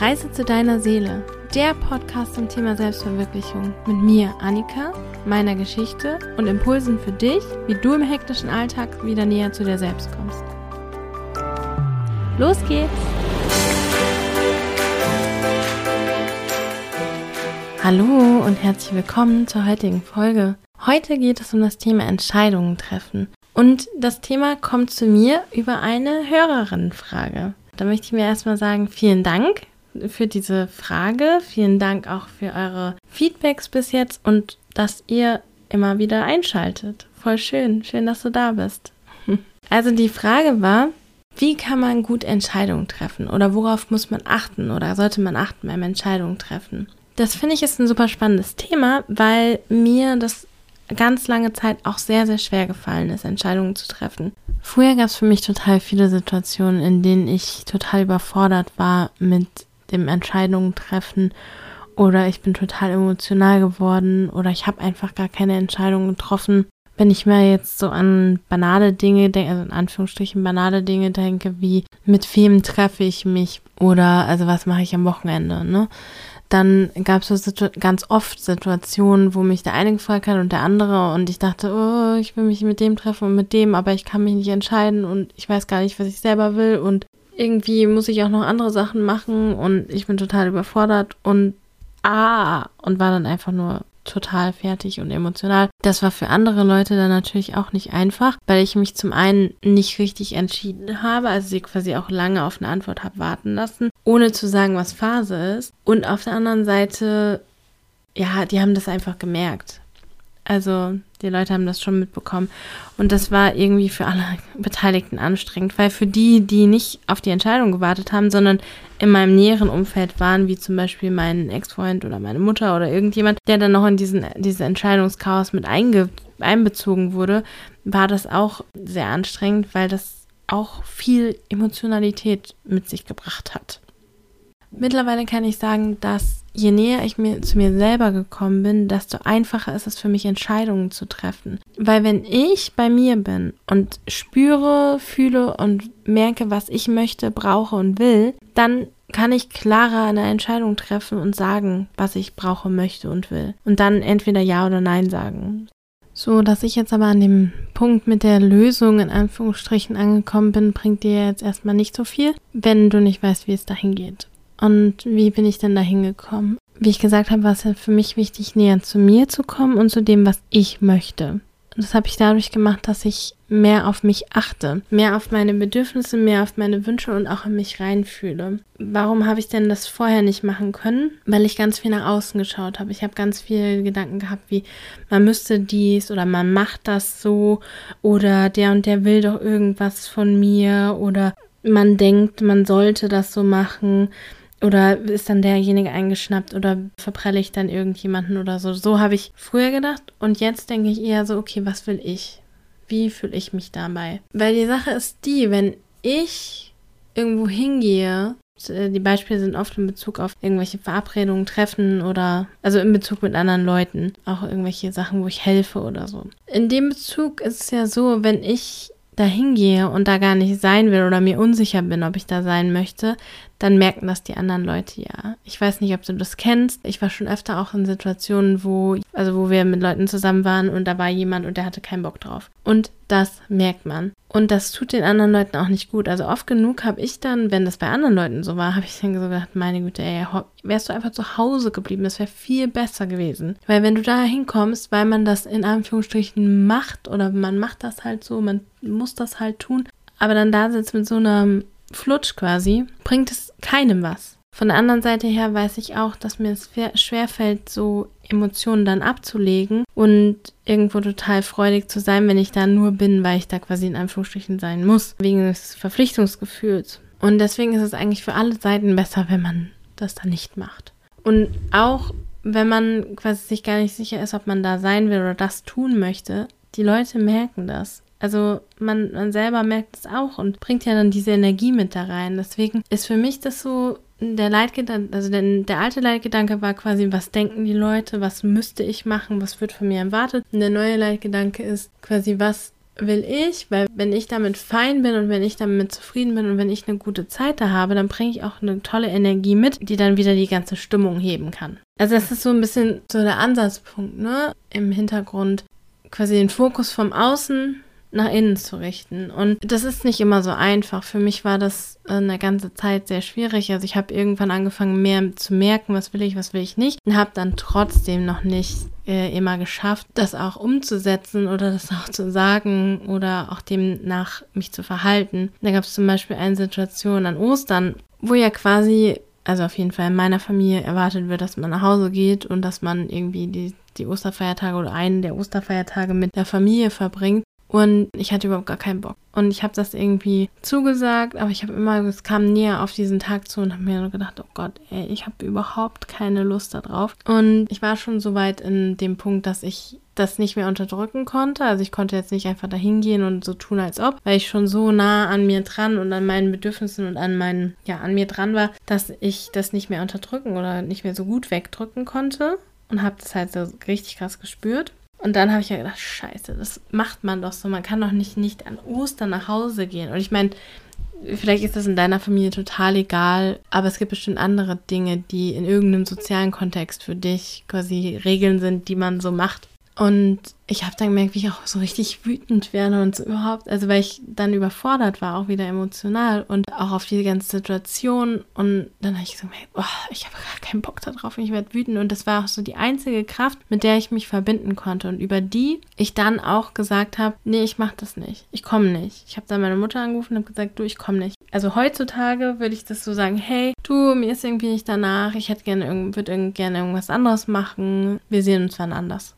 Reise zu deiner Seele, der Podcast zum Thema Selbstverwirklichung mit mir, Annika, meiner Geschichte und Impulsen für dich, wie du im hektischen Alltag wieder näher zu dir selbst kommst. Los geht's! Hallo und herzlich willkommen zur heutigen Folge. Heute geht es um das Thema Entscheidungen treffen. Und das Thema kommt zu mir über eine Hörerinnenfrage. Da möchte ich mir erstmal sagen, vielen Dank für diese Frage. Vielen Dank auch für eure Feedbacks bis jetzt und dass ihr immer wieder einschaltet. Voll schön. Schön, dass du da bist. Also die Frage war, wie kann man gut Entscheidungen treffen oder worauf muss man achten oder sollte man achten beim Entscheidungen treffen? Das finde ich ist ein super spannendes Thema, weil mir das ganz lange Zeit auch sehr, sehr schwer gefallen ist, Entscheidungen zu treffen. Früher gab es für mich total viele Situationen, in denen ich total überfordert war mit dem Entscheidungen treffen oder ich bin total emotional geworden oder ich habe einfach gar keine Entscheidungen getroffen. Wenn ich mir jetzt so an banale Dinge denke, also in Anführungsstrichen banale Dinge denke, wie mit wem treffe ich mich oder also was mache ich am Wochenende, ne? Dann gab es so ganz oft Situationen, wo mich der eine gefragt hat und der andere und ich dachte, oh, ich will mich mit dem treffen und mit dem, aber ich kann mich nicht entscheiden und ich weiß gar nicht, was ich selber will und irgendwie muss ich auch noch andere Sachen machen und ich bin total überfordert und ah, und war dann einfach nur total fertig und emotional. Das war für andere Leute dann natürlich auch nicht einfach, weil ich mich zum einen nicht richtig entschieden habe, also sie quasi auch lange auf eine Antwort habe warten lassen, ohne zu sagen, was Phase ist. Und auf der anderen Seite, ja, die haben das einfach gemerkt. Also die Leute haben das schon mitbekommen. Und das war irgendwie für alle Beteiligten anstrengend, weil für die, die nicht auf die Entscheidung gewartet haben, sondern in meinem näheren Umfeld waren, wie zum Beispiel mein Ex-Freund oder meine Mutter oder irgendjemand, der dann noch in diesen, diese Entscheidungschaos mit einge, einbezogen wurde, war das auch sehr anstrengend, weil das auch viel Emotionalität mit sich gebracht hat. Mittlerweile kann ich sagen, dass je näher ich mir zu mir selber gekommen bin, desto einfacher ist es für mich, Entscheidungen zu treffen. Weil wenn ich bei mir bin und spüre, fühle und merke, was ich möchte, brauche und will, dann kann ich klarer eine Entscheidung treffen und sagen, was ich brauche, möchte und will. Und dann entweder Ja oder Nein sagen. So, dass ich jetzt aber an dem Punkt mit der Lösung in Anführungsstrichen angekommen bin, bringt dir jetzt erstmal nicht so viel, wenn du nicht weißt, wie es dahin geht. Und wie bin ich denn da hingekommen? Wie ich gesagt habe, war es ja für mich wichtig, näher zu mir zu kommen und zu dem, was ich möchte. Und das habe ich dadurch gemacht, dass ich mehr auf mich achte, mehr auf meine Bedürfnisse, mehr auf meine Wünsche und auch in mich reinfühle. Warum habe ich denn das vorher nicht machen können? Weil ich ganz viel nach außen geschaut habe. Ich habe ganz viele Gedanken gehabt, wie man müsste dies oder man macht das so oder der und der will doch irgendwas von mir oder man denkt, man sollte das so machen. Oder ist dann derjenige eingeschnappt oder verprelle ich dann irgendjemanden oder so. So habe ich früher gedacht und jetzt denke ich eher so, okay, was will ich? Wie fühle ich mich dabei? Weil die Sache ist die, wenn ich irgendwo hingehe, äh, die Beispiele sind oft in Bezug auf irgendwelche Verabredungen, Treffen oder also in Bezug mit anderen Leuten, auch irgendwelche Sachen, wo ich helfe oder so. In dem Bezug ist es ja so, wenn ich da hingehe und da gar nicht sein will oder mir unsicher bin, ob ich da sein möchte, dann merken das die anderen Leute ja. Ich weiß nicht, ob du das kennst. Ich war schon öfter auch in Situationen, wo, also wo wir mit Leuten zusammen waren und da war jemand und der hatte keinen Bock drauf. Und das merkt man. Und das tut den anderen Leuten auch nicht gut. Also oft genug habe ich dann, wenn das bei anderen Leuten so war, habe ich dann so gedacht, meine Güte, ey, wärst du einfach zu Hause geblieben, das wäre viel besser gewesen. Weil wenn du da hinkommst, weil man das in Anführungsstrichen macht oder man macht das halt so, man muss das halt tun, aber dann da sitzt mit so einem Flutsch quasi, bringt es keinem was. Von der anderen Seite her weiß ich auch, dass mir es schwerfällt, so Emotionen dann abzulegen und irgendwo total freudig zu sein, wenn ich da nur bin, weil ich da quasi in Anführungsstrichen sein muss, wegen des Verpflichtungsgefühls. Und deswegen ist es eigentlich für alle Seiten besser, wenn man das dann nicht macht. Und auch wenn man quasi sich gar nicht sicher ist, ob man da sein will oder das tun möchte, die Leute merken das. Also man, man selber merkt es auch und bringt ja dann diese Energie mit da rein. Deswegen ist für mich das so der Leitgedanke, also der, der alte Leitgedanke war quasi, was denken die Leute, was müsste ich machen, was wird von mir erwartet. Und der neue Leitgedanke ist quasi, was will ich, weil wenn ich damit fein bin und wenn ich damit zufrieden bin und wenn ich eine gute Zeit da habe, dann bringe ich auch eine tolle Energie mit, die dann wieder die ganze Stimmung heben kann. Also das ist so ein bisschen so der Ansatzpunkt, ne? Im Hintergrund quasi den Fokus vom Außen nach innen zu richten. Und das ist nicht immer so einfach. Für mich war das eine ganze Zeit sehr schwierig. Also ich habe irgendwann angefangen, mehr zu merken, was will ich, was will ich nicht. Und habe dann trotzdem noch nicht äh, immer geschafft, das auch umzusetzen oder das auch zu sagen oder auch dem nach mich zu verhalten. Da gab es zum Beispiel eine Situation an Ostern, wo ja quasi also auf jeden Fall in meiner Familie erwartet wird, dass man nach Hause geht und dass man irgendwie die, die Osterfeiertage oder einen der Osterfeiertage mit der Familie verbringt. Und ich hatte überhaupt gar keinen Bock. Und ich habe das irgendwie zugesagt, aber ich habe immer, es kam näher auf diesen Tag zu und habe mir gedacht, oh Gott, ey, ich habe überhaupt keine Lust darauf. Und ich war schon so weit in dem Punkt, dass ich das nicht mehr unterdrücken konnte. Also ich konnte jetzt nicht einfach dahin gehen und so tun, als ob, weil ich schon so nah an mir dran und an meinen Bedürfnissen und an meinen, ja, an mir dran war, dass ich das nicht mehr unterdrücken oder nicht mehr so gut wegdrücken konnte. Und habe das halt so richtig krass gespürt. Und dann habe ich ja gedacht, scheiße, das macht man doch so. Man kann doch nicht, nicht an Ostern nach Hause gehen. Und ich meine, vielleicht ist das in deiner Familie total egal, aber es gibt bestimmt andere Dinge, die in irgendeinem sozialen Kontext für dich quasi Regeln sind, die man so macht. Und ich habe dann gemerkt, wie ich auch so richtig wütend werde und so überhaupt, also weil ich dann überfordert war, auch wieder emotional und auch auf diese ganze Situation. Und dann habe ich so gemerkt, oh, ich habe gar keinen Bock darauf und ich werde wütend. Und das war auch so die einzige Kraft, mit der ich mich verbinden konnte und über die ich dann auch gesagt habe, nee, ich mache das nicht, ich komme nicht. Ich habe dann meine Mutter angerufen und habe gesagt, du, ich komme nicht. Also heutzutage würde ich das so sagen, hey, du, mir ist irgendwie nicht danach, ich hätte gerne, würde gerne irgendwas anderes machen, wir sehen uns wann anders.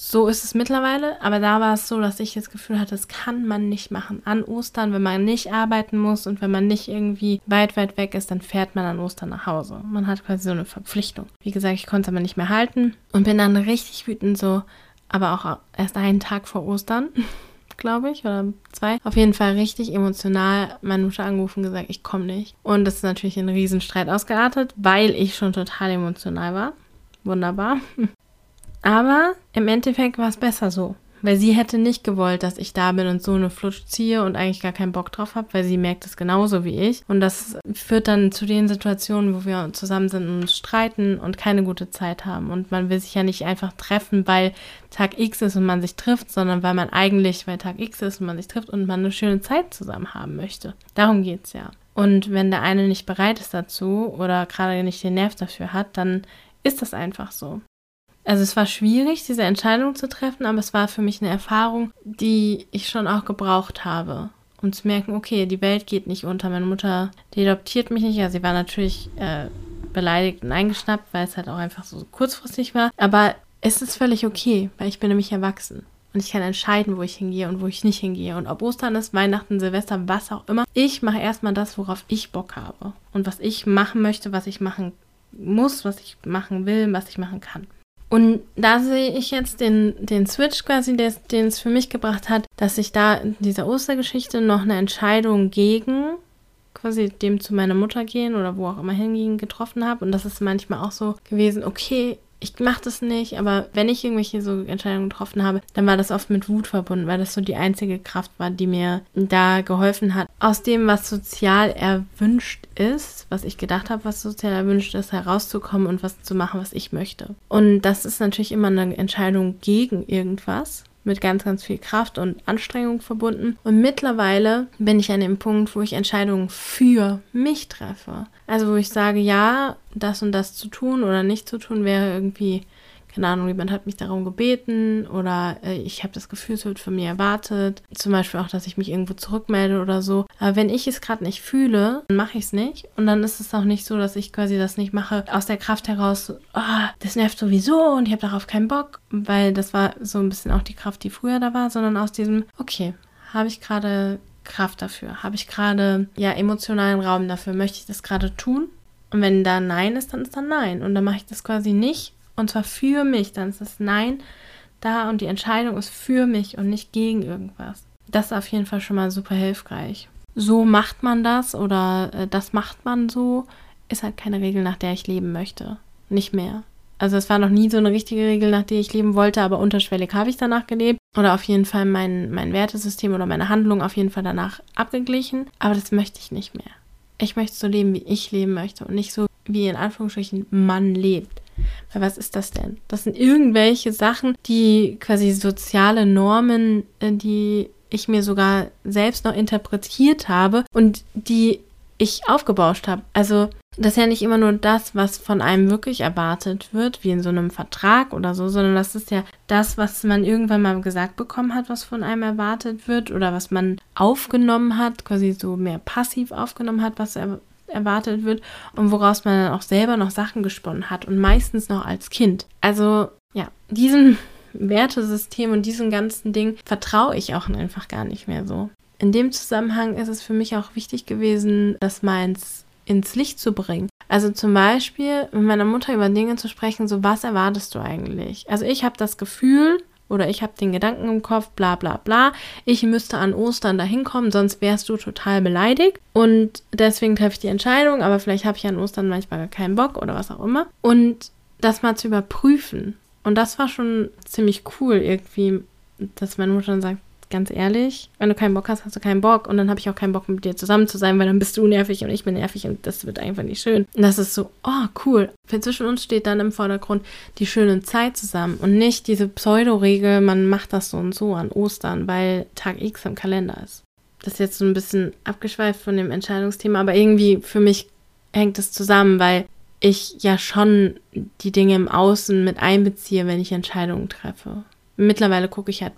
So ist es mittlerweile, aber da war es so, dass ich das Gefühl hatte, das kann man nicht machen. An Ostern, wenn man nicht arbeiten muss und wenn man nicht irgendwie weit, weit weg ist, dann fährt man an Ostern nach Hause. Man hat quasi so eine Verpflichtung. Wie gesagt, ich konnte es aber nicht mehr halten und bin dann richtig wütend so, aber auch erst einen Tag vor Ostern, glaube ich, oder zwei. Auf jeden Fall richtig emotional meine Mutter angerufen und gesagt, ich komme nicht. Und das ist natürlich ein Riesenstreit ausgeartet, weil ich schon total emotional war. Wunderbar. Aber im Endeffekt war es besser so. Weil sie hätte nicht gewollt, dass ich da bin und so eine Flutsch ziehe und eigentlich gar keinen Bock drauf habe, weil sie merkt es genauso wie ich. Und das führt dann zu den Situationen, wo wir zusammen sind und streiten und keine gute Zeit haben. Und man will sich ja nicht einfach treffen, weil Tag X ist und man sich trifft, sondern weil man eigentlich, weil Tag X ist und man sich trifft und man eine schöne Zeit zusammen haben möchte. Darum geht es ja. Und wenn der eine nicht bereit ist dazu oder gerade nicht den Nerv dafür hat, dann ist das einfach so. Also es war schwierig, diese Entscheidung zu treffen, aber es war für mich eine Erfahrung, die ich schon auch gebraucht habe. Um zu merken, okay, die Welt geht nicht unter. Meine Mutter, die adoptiert mich nicht. Ja, sie war natürlich äh, beleidigt und eingeschnappt, weil es halt auch einfach so kurzfristig war. Aber es ist völlig okay, weil ich bin nämlich erwachsen. Und ich kann entscheiden, wo ich hingehe und wo ich nicht hingehe. Und ob Ostern ist, Weihnachten, Silvester, was auch immer. Ich mache erstmal das, worauf ich Bock habe. Und was ich machen möchte, was ich machen muss, was ich machen will, was ich machen kann. Und da sehe ich jetzt den, den Switch quasi, den es für mich gebracht hat, dass ich da in dieser Ostergeschichte noch eine Entscheidung gegen quasi dem zu meiner Mutter gehen oder wo auch immer hingehen getroffen habe. Und das ist manchmal auch so gewesen, okay, ich mache das nicht, aber wenn ich irgendwelche so Entscheidungen getroffen habe, dann war das oft mit Wut verbunden, weil das so die einzige Kraft war, die mir da geholfen hat, aus dem, was sozial erwünscht ist, was ich gedacht habe, was sozial erwünscht ist, herauszukommen und was zu machen, was ich möchte. Und das ist natürlich immer eine Entscheidung gegen irgendwas mit ganz, ganz viel Kraft und Anstrengung verbunden. Und mittlerweile bin ich an dem Punkt, wo ich Entscheidungen für mich treffe. Also wo ich sage, ja, das und das zu tun oder nicht zu tun wäre irgendwie keine Ahnung, jemand hat mich darum gebeten oder äh, ich habe das Gefühl, es wird von mir erwartet. Zum Beispiel auch, dass ich mich irgendwo zurückmelde oder so. Aber wenn ich es gerade nicht fühle, dann mache ich es nicht. Und dann ist es auch nicht so, dass ich quasi das nicht mache aus der Kraft heraus, oh, das nervt sowieso und ich habe darauf keinen Bock, weil das war so ein bisschen auch die Kraft, die früher da war, sondern aus diesem, okay, habe ich gerade Kraft dafür? Habe ich gerade ja emotionalen Raum dafür? Möchte ich das gerade tun? Und wenn da Nein ist, dann ist da Nein. Und dann mache ich das quasi nicht, und zwar für mich, dann ist das Nein da und die Entscheidung ist für mich und nicht gegen irgendwas. Das ist auf jeden Fall schon mal super hilfreich. So macht man das oder äh, das macht man so, ist halt keine Regel, nach der ich leben möchte. Nicht mehr. Also es war noch nie so eine richtige Regel, nach der ich leben wollte, aber unterschwellig habe ich danach gelebt. oder auf jeden Fall mein, mein Wertesystem oder meine Handlung auf jeden Fall danach abgeglichen. Aber das möchte ich nicht mehr. Ich möchte so leben, wie ich leben möchte und nicht so, wie in Anführungsstrichen man lebt. Weil was ist das denn? Das sind irgendwelche Sachen, die quasi soziale Normen, äh, die ich mir sogar selbst noch interpretiert habe und die ich aufgebauscht habe. Also das ist ja nicht immer nur das, was von einem wirklich erwartet wird, wie in so einem Vertrag oder so, sondern das ist ja das, was man irgendwann mal gesagt bekommen hat, was von einem erwartet wird oder was man aufgenommen hat, quasi so mehr passiv aufgenommen hat, was er erwartet wird und woraus man dann auch selber noch Sachen gesponnen hat und meistens noch als Kind. Also ja, diesem Wertesystem und diesem ganzen Ding vertraue ich auch einfach gar nicht mehr so. In dem Zusammenhang ist es für mich auch wichtig gewesen, das meins ins Licht zu bringen. Also zum Beispiel mit meiner Mutter über Dinge zu sprechen, so was erwartest du eigentlich? Also ich habe das Gefühl oder ich habe den Gedanken im Kopf, bla bla bla, ich müsste an Ostern dahin kommen, sonst wärst du total beleidigt. Und deswegen treffe ich die Entscheidung, aber vielleicht habe ich an Ostern manchmal gar keinen Bock oder was auch immer. Und das mal zu überprüfen. Und das war schon ziemlich cool irgendwie, dass meine Mutter dann sagt, ganz ehrlich, wenn du keinen Bock hast, hast du keinen Bock. Und dann habe ich auch keinen Bock, mit dir zusammen zu sein, weil dann bist du nervig und ich bin nervig und das wird einfach nicht schön. Und das ist so, oh, cool. Für zwischen uns steht dann im Vordergrund die schöne Zeit zusammen und nicht diese Pseudo-Regel, man macht das so und so an Ostern, weil Tag X im Kalender ist. Das ist jetzt so ein bisschen abgeschweift von dem Entscheidungsthema, aber irgendwie für mich hängt es zusammen, weil ich ja schon die Dinge im Außen mit einbeziehe, wenn ich Entscheidungen treffe. Mittlerweile gucke ich halt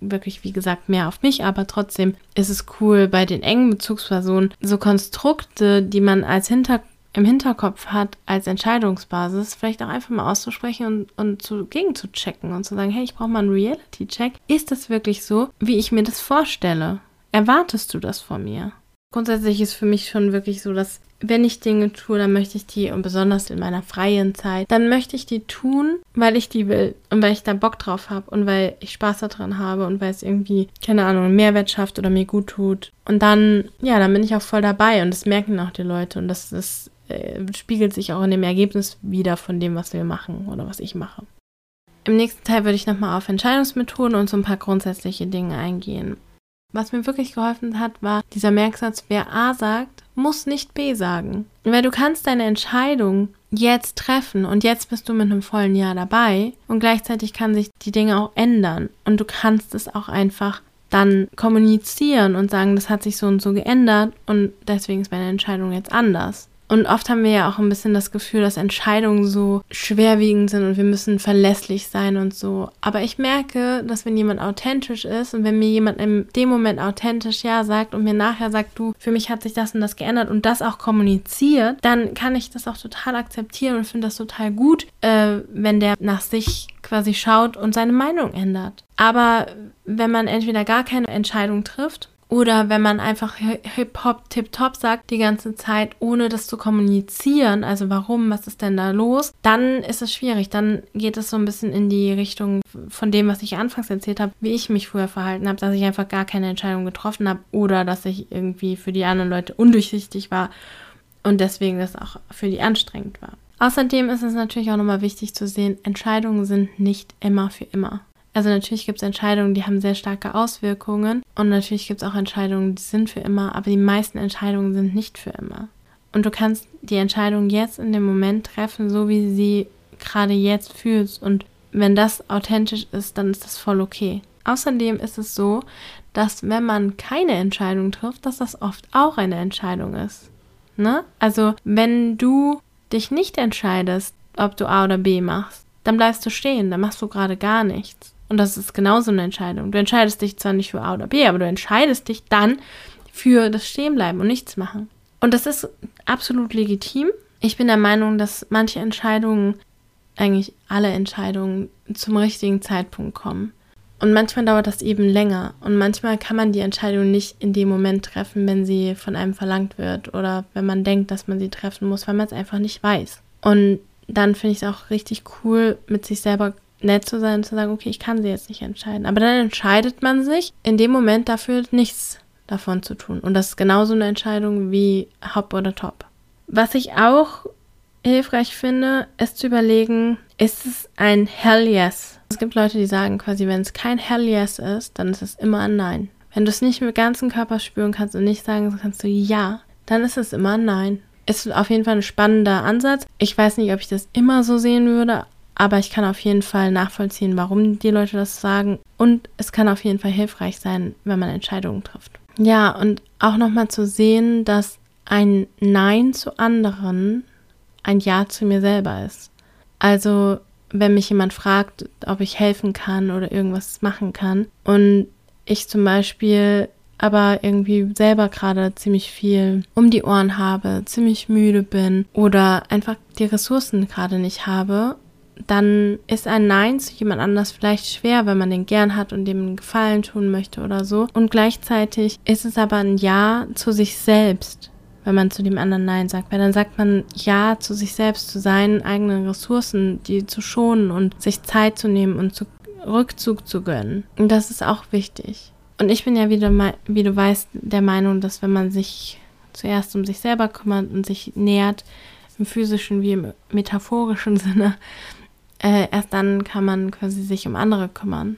wirklich, wie gesagt, mehr auf mich, aber trotzdem ist es cool, bei den engen Bezugspersonen so Konstrukte, die man als Hinter im Hinterkopf hat, als Entscheidungsbasis, vielleicht auch einfach mal auszusprechen und, und zu, gegen zu checken und zu sagen, hey, ich brauche mal einen Reality-Check. Ist das wirklich so, wie ich mir das vorstelle? Erwartest du das von mir? Grundsätzlich ist für mich schon wirklich so, dass wenn ich Dinge tue, dann möchte ich die, und besonders in meiner freien Zeit, dann möchte ich die tun, weil ich die will und weil ich da Bock drauf habe und weil ich Spaß daran habe und weil es irgendwie, keine Ahnung, Mehrwert schafft oder mir gut tut. Und dann, ja, dann bin ich auch voll dabei und das merken auch die Leute und das, das äh, spiegelt sich auch in dem Ergebnis wieder von dem, was wir machen oder was ich mache. Im nächsten Teil würde ich nochmal auf Entscheidungsmethoden und so ein paar grundsätzliche Dinge eingehen. Was mir wirklich geholfen hat, war dieser Merksatz, wer A sagt, muss nicht B sagen. Weil du kannst deine Entscheidung jetzt treffen und jetzt bist du mit einem vollen Jahr dabei und gleichzeitig kann sich die Dinge auch ändern und du kannst es auch einfach dann kommunizieren und sagen, das hat sich so und so geändert und deswegen ist meine Entscheidung jetzt anders. Und oft haben wir ja auch ein bisschen das Gefühl, dass Entscheidungen so schwerwiegend sind und wir müssen verlässlich sein und so. Aber ich merke, dass wenn jemand authentisch ist und wenn mir jemand in dem Moment authentisch ja sagt und mir nachher sagt, du, für mich hat sich das und das geändert und das auch kommuniziert, dann kann ich das auch total akzeptieren und finde das total gut, äh, wenn der nach sich quasi schaut und seine Meinung ändert. Aber wenn man entweder gar keine Entscheidung trifft oder wenn man einfach Hip-Hop tip-top sagt die ganze Zeit, ohne das zu kommunizieren, also warum, was ist denn da los, dann ist es schwierig. Dann geht es so ein bisschen in die Richtung von dem, was ich anfangs erzählt habe, wie ich mich früher verhalten habe, dass ich einfach gar keine Entscheidung getroffen habe oder dass ich irgendwie für die anderen Leute undurchsichtig war und deswegen das auch für die anstrengend war. Außerdem ist es natürlich auch nochmal wichtig zu sehen, Entscheidungen sind nicht immer für immer. Also natürlich gibt es Entscheidungen, die haben sehr starke Auswirkungen und natürlich gibt es auch Entscheidungen, die sind für immer, aber die meisten Entscheidungen sind nicht für immer. Und du kannst die Entscheidung jetzt in dem Moment treffen, so wie sie gerade jetzt fühlst. Und wenn das authentisch ist, dann ist das voll okay. Außerdem ist es so, dass wenn man keine Entscheidung trifft, dass das oft auch eine Entscheidung ist. Ne? Also wenn du dich nicht entscheidest, ob du A oder B machst, dann bleibst du stehen, dann machst du gerade gar nichts. Und das ist genauso eine Entscheidung. Du entscheidest dich zwar nicht für A oder B, aber du entscheidest dich dann für das Stehenbleiben und nichts machen. Und das ist absolut legitim. Ich bin der Meinung, dass manche Entscheidungen, eigentlich alle Entscheidungen, zum richtigen Zeitpunkt kommen. Und manchmal dauert das eben länger. Und manchmal kann man die Entscheidung nicht in dem Moment treffen, wenn sie von einem verlangt wird oder wenn man denkt, dass man sie treffen muss, weil man es einfach nicht weiß. Und dann finde ich es auch richtig cool, mit sich selber nett zu sein und zu sagen, okay, ich kann sie jetzt nicht entscheiden. Aber dann entscheidet man sich in dem Moment dafür, nichts davon zu tun. Und das ist genauso eine Entscheidung wie Hop oder Top. Was ich auch hilfreich finde, ist zu überlegen, ist es ein Hell Yes? Es gibt Leute, die sagen quasi, wenn es kein Hell Yes ist, dann ist es immer ein Nein. Wenn du es nicht mit ganzem Körper spüren kannst und nicht sagen kannst du Ja, dann ist es immer ein Nein. Ist auf jeden Fall ein spannender Ansatz. Ich weiß nicht, ob ich das immer so sehen würde, aber ich kann auf jeden Fall nachvollziehen, warum die Leute das sagen. Und es kann auf jeden Fall hilfreich sein, wenn man Entscheidungen trifft. Ja, und auch nochmal zu sehen, dass ein Nein zu anderen ein Ja zu mir selber ist. Also, wenn mich jemand fragt, ob ich helfen kann oder irgendwas machen kann und ich zum Beispiel aber irgendwie selber gerade ziemlich viel um die Ohren habe, ziemlich müde bin oder einfach die Ressourcen gerade nicht habe, dann ist ein Nein zu jemand anders vielleicht schwer, wenn man den gern hat und dem einen Gefallen tun möchte oder so. Und gleichzeitig ist es aber ein Ja zu sich selbst wenn man zu dem anderen Nein sagt. Weil dann sagt man Ja zu sich selbst, zu seinen eigenen Ressourcen, die zu schonen und sich Zeit zu nehmen und zu Rückzug zu gönnen. Und das ist auch wichtig. Und ich bin ja wieder, wie du weißt, der Meinung, dass wenn man sich zuerst um sich selber kümmert und sich nähert, im physischen wie im metaphorischen Sinne, äh, erst dann kann man quasi sich um andere kümmern.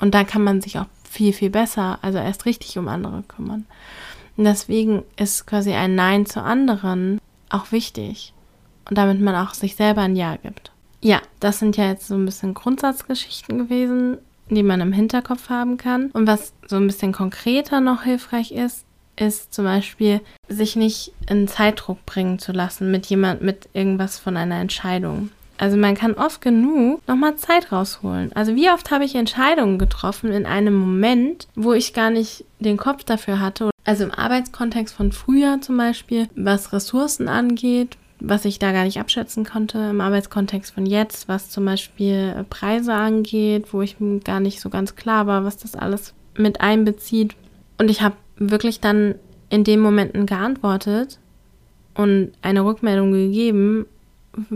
Und dann kann man sich auch viel, viel besser, also erst richtig um andere kümmern. Und deswegen ist quasi ein Nein zu anderen auch wichtig. Und damit man auch sich selber ein Ja gibt. Ja, das sind ja jetzt so ein bisschen Grundsatzgeschichten gewesen, die man im Hinterkopf haben kann. Und was so ein bisschen konkreter noch hilfreich ist, ist zum Beispiel, sich nicht in Zeitdruck bringen zu lassen mit jemand, mit irgendwas von einer Entscheidung. Also man kann oft genug nochmal Zeit rausholen. Also wie oft habe ich Entscheidungen getroffen in einem Moment, wo ich gar nicht den Kopf dafür hatte. Also im Arbeitskontext von früher zum Beispiel, was Ressourcen angeht, was ich da gar nicht abschätzen konnte. Im Arbeitskontext von jetzt, was zum Beispiel Preise angeht, wo ich gar nicht so ganz klar war, was das alles mit einbezieht. Und ich habe wirklich dann in den Momenten geantwortet und eine Rückmeldung gegeben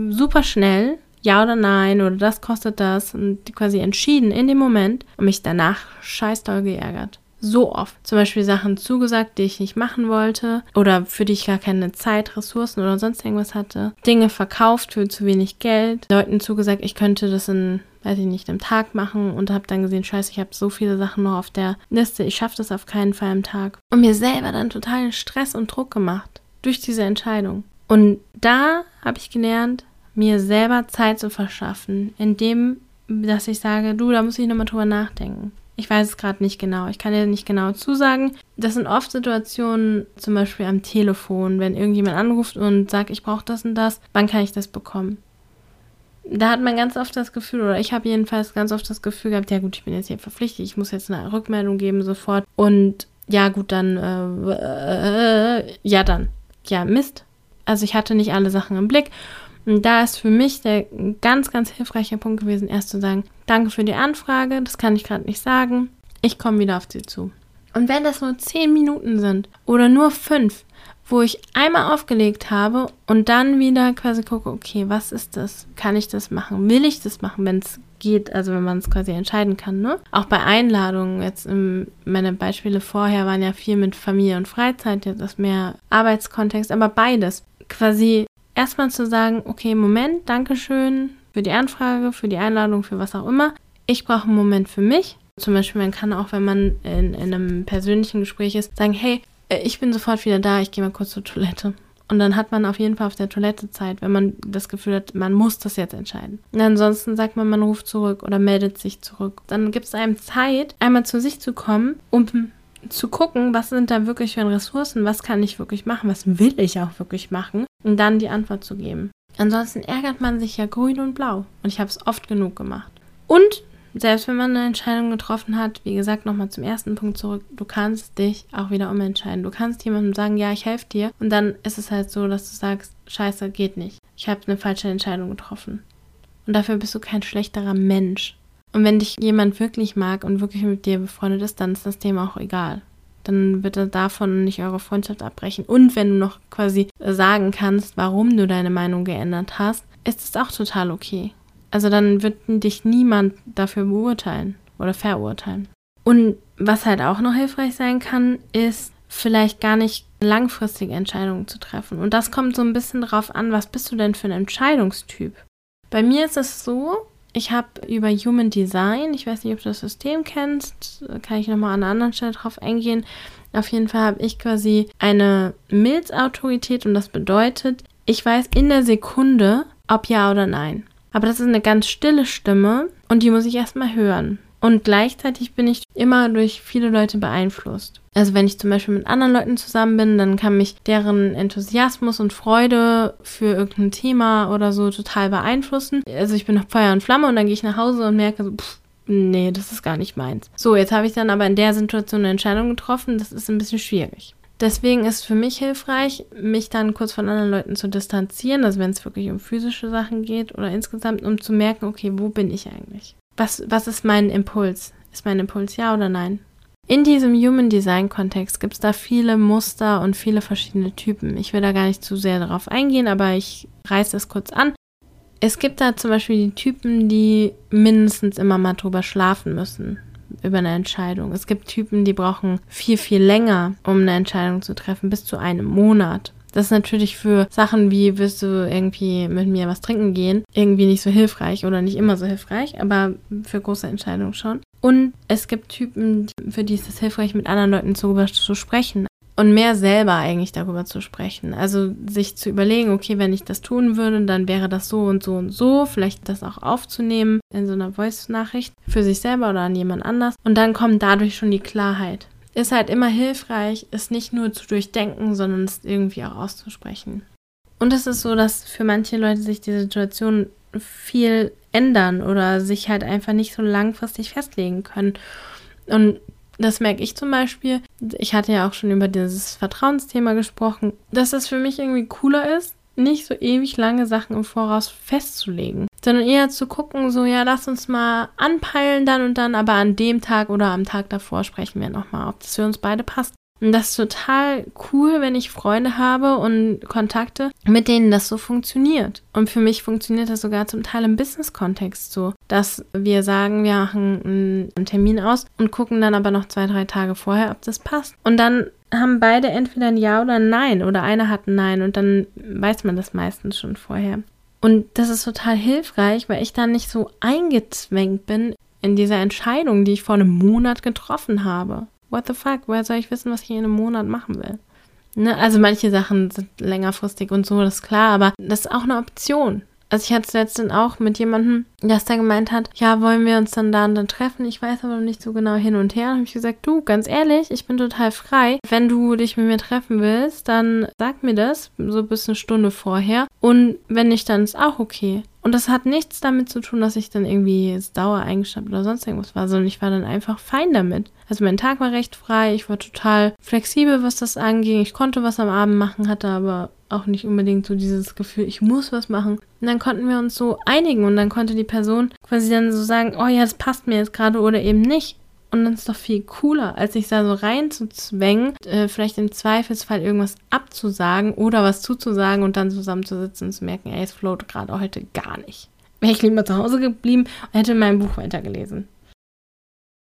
super schnell, ja oder nein, oder das kostet das, und quasi entschieden in dem Moment und mich danach scheiß doll geärgert. So oft. Zum Beispiel Sachen zugesagt, die ich nicht machen wollte oder für die ich gar keine Zeit, Ressourcen oder sonst irgendwas hatte. Dinge verkauft für zu wenig Geld. Leuten zugesagt, ich könnte das in, weiß ich nicht, einem Tag machen und habe dann gesehen, scheiße, ich habe so viele Sachen noch auf der Liste, ich schaffe das auf keinen Fall am Tag. Und mir selber dann totalen Stress und Druck gemacht durch diese Entscheidung. Und da habe ich gelernt, mir selber Zeit zu verschaffen, indem, dass ich sage, du, da muss ich nochmal drüber nachdenken. Ich weiß es gerade nicht genau. Ich kann dir nicht genau zusagen. Das sind oft Situationen, zum Beispiel am Telefon, wenn irgendjemand anruft und sagt, ich brauche das und das, wann kann ich das bekommen? Da hat man ganz oft das Gefühl, oder ich habe jedenfalls ganz oft das Gefühl gehabt, ja gut, ich bin jetzt hier verpflichtet, ich muss jetzt eine Rückmeldung geben sofort. Und ja gut, dann, äh, äh, äh ja dann. Ja, Mist. Also ich hatte nicht alle Sachen im Blick. Und da ist für mich der ganz, ganz hilfreiche Punkt gewesen, erst zu sagen, danke für die Anfrage, das kann ich gerade nicht sagen. Ich komme wieder auf Sie zu. Und wenn das nur zehn Minuten sind oder nur fünf, wo ich einmal aufgelegt habe und dann wieder quasi gucke, okay, was ist das? Kann ich das machen? Will ich das machen, wenn es geht, also wenn man es quasi entscheiden kann, ne? Auch bei Einladungen, jetzt im, meine Beispiele vorher waren ja viel mit Familie und Freizeit, jetzt ist mehr Arbeitskontext, aber beides quasi erstmal zu sagen, okay, Moment, Dankeschön für die Anfrage, für die Einladung, für was auch immer. Ich brauche einen Moment für mich. Zum Beispiel, man kann auch, wenn man in, in einem persönlichen Gespräch ist, sagen, hey, äh, ich bin sofort wieder da, ich gehe mal kurz zur Toilette. Und dann hat man auf jeden Fall auf der Toilette Zeit, wenn man das Gefühl hat, man muss das jetzt entscheiden. Und ansonsten sagt man, man ruft zurück oder meldet sich zurück. Dann gibt es einem Zeit, einmal zu sich zu kommen, um zu gucken, was sind da wirklich für Ressourcen, was kann ich wirklich machen, was will ich auch wirklich machen und dann die Antwort zu geben. Ansonsten ärgert man sich ja grün und blau und ich habe es oft genug gemacht. Und selbst wenn man eine Entscheidung getroffen hat, wie gesagt, nochmal zum ersten Punkt zurück, du kannst dich auch wieder umentscheiden. Du kannst jemandem sagen, ja, ich helfe dir und dann ist es halt so, dass du sagst, scheiße, geht nicht. Ich habe eine falsche Entscheidung getroffen. Und dafür bist du kein schlechterer Mensch. Und wenn dich jemand wirklich mag und wirklich mit dir befreundet ist, dann ist das Thema auch egal. Dann wird er davon nicht eure Freundschaft abbrechen. Und wenn du noch quasi sagen kannst, warum du deine Meinung geändert hast, ist es auch total okay. Also dann wird dich niemand dafür beurteilen oder verurteilen. Und was halt auch noch hilfreich sein kann, ist vielleicht gar nicht langfristige Entscheidungen zu treffen. Und das kommt so ein bisschen drauf an, was bist du denn für ein Entscheidungstyp? Bei mir ist es so, ich habe über Human Design, ich weiß nicht, ob du das System kennst, kann ich nochmal an einer anderen Stelle drauf eingehen. Auf jeden Fall habe ich quasi eine Milzautorität und das bedeutet, ich weiß in der Sekunde, ob ja oder nein. Aber das ist eine ganz stille Stimme und die muss ich erstmal hören. Und gleichzeitig bin ich immer durch viele Leute beeinflusst. Also wenn ich zum Beispiel mit anderen Leuten zusammen bin, dann kann mich deren Enthusiasmus und Freude für irgendein Thema oder so total beeinflussen. Also ich bin noch Feuer und Flamme und dann gehe ich nach Hause und merke so, pff, nee, das ist gar nicht meins. So, jetzt habe ich dann aber in der Situation eine Entscheidung getroffen, das ist ein bisschen schwierig. Deswegen ist für mich hilfreich, mich dann kurz von anderen Leuten zu distanzieren, also wenn es wirklich um physische Sachen geht oder insgesamt, um zu merken, okay, wo bin ich eigentlich? Was, was ist mein Impuls? Ist mein Impuls ja oder nein? In diesem Human Design Kontext gibt es da viele Muster und viele verschiedene Typen. Ich will da gar nicht zu sehr darauf eingehen, aber ich reiße es kurz an. Es gibt da zum Beispiel die Typen, die mindestens immer mal drüber schlafen müssen über eine Entscheidung. Es gibt Typen, die brauchen viel, viel länger, um eine Entscheidung zu treffen, bis zu einem Monat. Das ist natürlich für Sachen wie, wirst du irgendwie mit mir was trinken gehen, irgendwie nicht so hilfreich oder nicht immer so hilfreich, aber für große Entscheidungen schon. Und es gibt Typen, für die ist es hilfreich, mit anderen Leuten darüber zu sprechen und mehr selber eigentlich darüber zu sprechen. Also sich zu überlegen, okay, wenn ich das tun würde, dann wäre das so und so und so, vielleicht das auch aufzunehmen in so einer Voice-Nachricht für sich selber oder an jemand anders. Und dann kommt dadurch schon die Klarheit. Ist halt immer hilfreich, es nicht nur zu durchdenken, sondern es irgendwie auch auszusprechen. Und es ist so, dass für manche Leute sich die Situation viel ändern oder sich halt einfach nicht so langfristig festlegen können. Und das merke ich zum Beispiel. Ich hatte ja auch schon über dieses Vertrauensthema gesprochen, dass es für mich irgendwie cooler ist, nicht so ewig lange Sachen im Voraus festzulegen, sondern eher zu gucken, so ja, lass uns mal anpeilen dann und dann, aber an dem Tag oder am Tag davor sprechen wir nochmal, ob das für uns beide passt. Und das ist total cool, wenn ich Freunde habe und Kontakte, mit denen das so funktioniert. Und für mich funktioniert das sogar zum Teil im Business-Kontext so, dass wir sagen, wir machen einen Termin aus und gucken dann aber noch zwei, drei Tage vorher, ob das passt. Und dann haben beide entweder ein Ja oder ein Nein oder einer hat ein Nein und dann weiß man das meistens schon vorher. Und das ist total hilfreich, weil ich dann nicht so eingezwängt bin in dieser Entscheidung, die ich vor einem Monat getroffen habe what the fuck, woher soll ich wissen, was ich in einem Monat machen will? Ne? Also manche Sachen sind längerfristig und so, das ist klar, aber das ist auch eine Option. Also ich hatte es letztens auch mit jemandem, der da gemeint hat, ja, wollen wir uns dann da und dann treffen? Ich weiß aber noch nicht so genau hin und her. Dann habe ich gesagt, du, ganz ehrlich, ich bin total frei. Wenn du dich mit mir treffen willst, dann sag mir das, so bis eine Stunde vorher. Und wenn nicht, dann ist auch okay. Und das hat nichts damit zu tun, dass ich dann irgendwie Dauer eingeschnappt oder sonst irgendwas war, sondern ich war dann einfach fein damit. Also mein Tag war recht frei, ich war total flexibel, was das anging. Ich konnte was am Abend machen, hatte aber auch nicht unbedingt so dieses Gefühl, ich muss was machen. Und dann konnten wir uns so einigen und dann konnte die Person quasi dann so sagen, oh ja, das passt mir jetzt gerade oder eben nicht. Und dann ist doch viel cooler, als sich da so reinzuzwängen, äh, vielleicht im Zweifelsfall irgendwas abzusagen oder was zuzusagen und dann zusammenzusitzen und zu merken, ey, es float gerade heute gar nicht. Wäre ich lieber zu Hause geblieben und hätte mein Buch weitergelesen.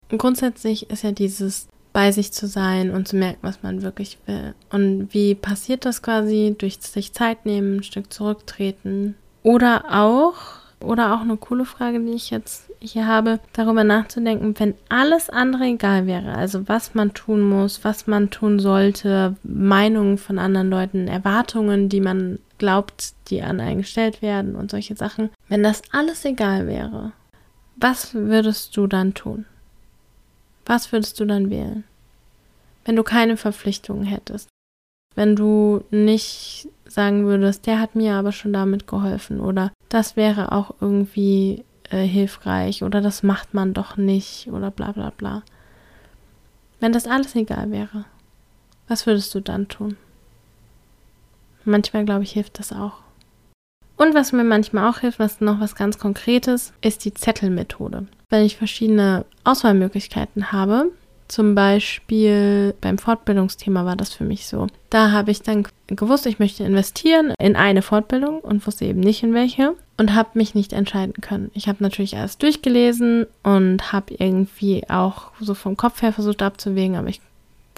Und grundsätzlich ist ja dieses bei sich zu sein und zu merken, was man wirklich will. Und wie passiert das quasi? Durch sich Zeit nehmen, ein Stück zurücktreten. Oder auch, oder auch eine coole Frage, die ich jetzt hier habe, darüber nachzudenken, wenn alles andere egal wäre, also was man tun muss, was man tun sollte, Meinungen von anderen Leuten, Erwartungen, die man glaubt, die an einen gestellt werden und solche Sachen, wenn das alles egal wäre, was würdest du dann tun? Was würdest du dann wählen? Wenn du keine Verpflichtungen hättest. Wenn du nicht sagen würdest, der hat mir aber schon damit geholfen oder das wäre auch irgendwie äh, hilfreich oder das macht man doch nicht oder bla bla bla. Wenn das alles egal wäre, was würdest du dann tun? Manchmal, glaube ich, hilft das auch. Und was mir manchmal auch hilft, was noch was ganz Konkretes, ist die Zettelmethode. Wenn ich verschiedene Auswahlmöglichkeiten habe, zum Beispiel beim Fortbildungsthema war das für mich so. Da habe ich dann gewusst, ich möchte investieren in eine Fortbildung und wusste eben nicht in welche und habe mich nicht entscheiden können. Ich habe natürlich alles durchgelesen und habe irgendwie auch so vom Kopf her versucht abzuwägen, aber ich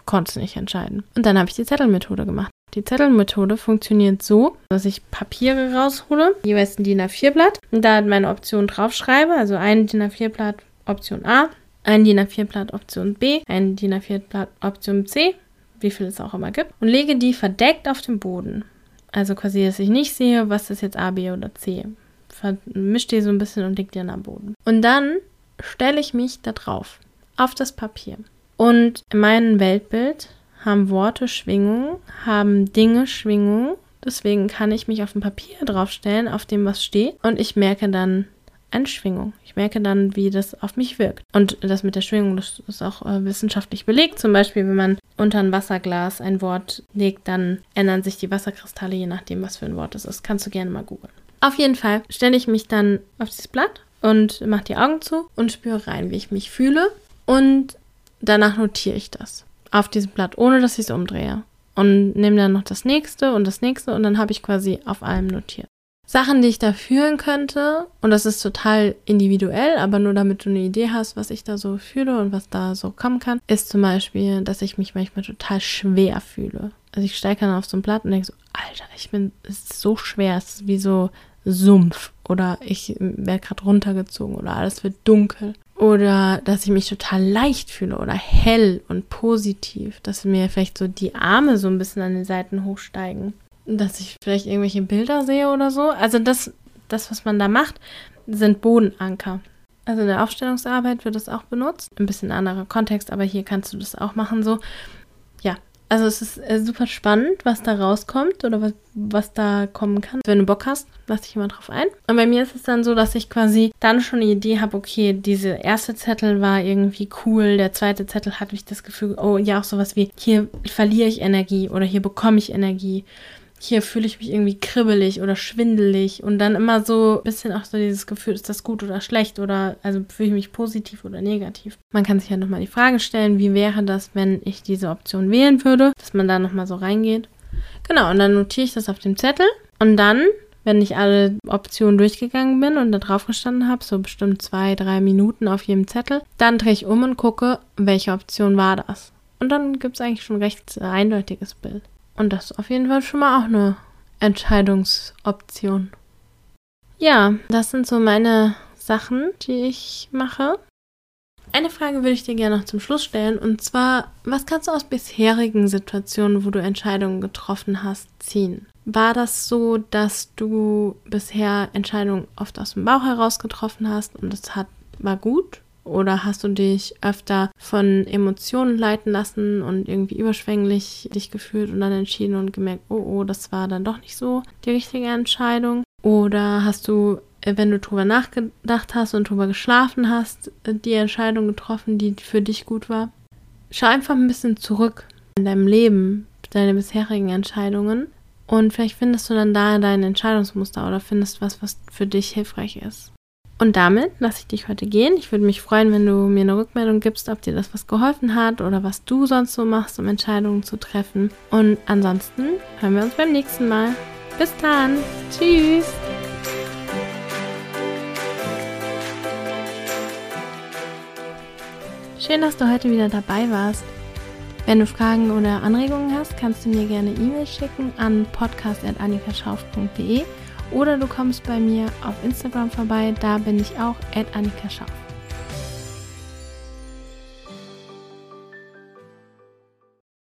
konnte es nicht entscheiden. Und dann habe ich die Zettelmethode gemacht. Die Zettelmethode funktioniert so, dass ich Papiere raushole, jeweils ein DIN A4-Blatt und da meine Option draufschreibe, also ein DIN A4-Blatt Option A, ein DIN A4-Blatt Option B, ein DIN A4-Blatt Option C, wie viel es auch immer gibt, und lege die verdeckt auf den Boden. Also quasi, dass ich nicht sehe, was ist jetzt A, B oder C. Vermisch die so ein bisschen und leg die dann am Boden. Und dann stelle ich mich da drauf, auf das Papier. Und in meinem Weltbild haben Worte Schwingung, haben Dinge Schwingung. Deswegen kann ich mich auf ein Papier draufstellen, auf dem was steht. Und ich merke dann eine Schwingung. Ich merke dann, wie das auf mich wirkt. Und das mit der Schwingung, das ist auch äh, wissenschaftlich belegt. Zum Beispiel, wenn man unter ein Wasserglas ein Wort legt, dann ändern sich die Wasserkristalle, je nachdem, was für ein Wort es ist. Kannst du gerne mal googeln. Auf jeden Fall stelle ich mich dann auf dieses Blatt und mache die Augen zu und spüre rein, wie ich mich fühle. Und danach notiere ich das auf diesem Blatt, ohne dass ich es umdrehe. Und nehme dann noch das nächste und das nächste und dann habe ich quasi auf allem notiert. Sachen, die ich da fühlen könnte, und das ist total individuell, aber nur damit du eine Idee hast, was ich da so fühle und was da so kommen kann, ist zum Beispiel, dass ich mich manchmal total schwer fühle. Also ich steige dann auf so ein Blatt und denke so, Alter, ich bin, so schwer, es ist wie so Sumpf oder ich werde gerade runtergezogen oder alles wird dunkel oder dass ich mich total leicht fühle oder hell und positiv, dass mir vielleicht so die Arme so ein bisschen an den Seiten hochsteigen, dass ich vielleicht irgendwelche Bilder sehe oder so. Also das, das was man da macht, sind Bodenanker. Also in der Aufstellungsarbeit wird das auch benutzt. Ein bisschen anderer Kontext, aber hier kannst du das auch machen so. Ja, also es ist äh, super spannend, was da rauskommt oder was, was da kommen kann. Wenn du Bock hast, lass dich immer drauf ein. Und bei mir ist es dann so, dass ich quasi dann schon eine Idee habe, okay, diese erste Zettel war irgendwie cool, der zweite Zettel hatte ich das Gefühl, oh ja, auch sowas wie, hier verliere ich Energie oder hier bekomme ich Energie hier fühle ich mich irgendwie kribbelig oder schwindelig und dann immer so ein bisschen auch so dieses Gefühl, ist das gut oder schlecht oder also fühle ich mich positiv oder negativ. Man kann sich ja nochmal die Frage stellen, wie wäre das, wenn ich diese Option wählen würde, dass man da nochmal so reingeht. Genau, und dann notiere ich das auf dem Zettel und dann, wenn ich alle Optionen durchgegangen bin und da drauf gestanden habe, so bestimmt zwei, drei Minuten auf jedem Zettel, dann drehe ich um und gucke, welche Option war das. Und dann gibt es eigentlich schon recht eindeutiges Bild. Und das ist auf jeden Fall schon mal auch eine Entscheidungsoption. Ja, das sind so meine Sachen, die ich mache. Eine Frage würde ich dir gerne noch zum Schluss stellen und zwar, was kannst du aus bisherigen Situationen, wo du Entscheidungen getroffen hast, ziehen? War das so, dass du bisher Entscheidungen oft aus dem Bauch heraus getroffen hast und es hat war gut oder hast du dich öfter von Emotionen leiten lassen und irgendwie überschwänglich dich gefühlt und dann entschieden und gemerkt, oh, oh, das war dann doch nicht so die richtige Entscheidung? Oder hast du, äh, wenn du drüber nachgedacht hast und drüber geschlafen hast, äh, die Entscheidung getroffen, die für dich gut war? Schau einfach ein bisschen zurück in deinem Leben, deine bisherigen Entscheidungen und vielleicht findest du dann da dein Entscheidungsmuster oder findest was, was für dich hilfreich ist. Und damit lasse ich dich heute gehen. Ich würde mich freuen, wenn du mir eine Rückmeldung gibst, ob dir das was geholfen hat oder was du sonst so machst, um Entscheidungen zu treffen. Und ansonsten hören wir uns beim nächsten Mal. Bis dann. Tschüss. Schön, dass du heute wieder dabei warst. Wenn du Fragen oder Anregungen hast, kannst du mir gerne E-Mail schicken an podcast.annikaschauf.de oder du kommst bei mir auf Instagram vorbei, da bin ich auch Annika Schauf.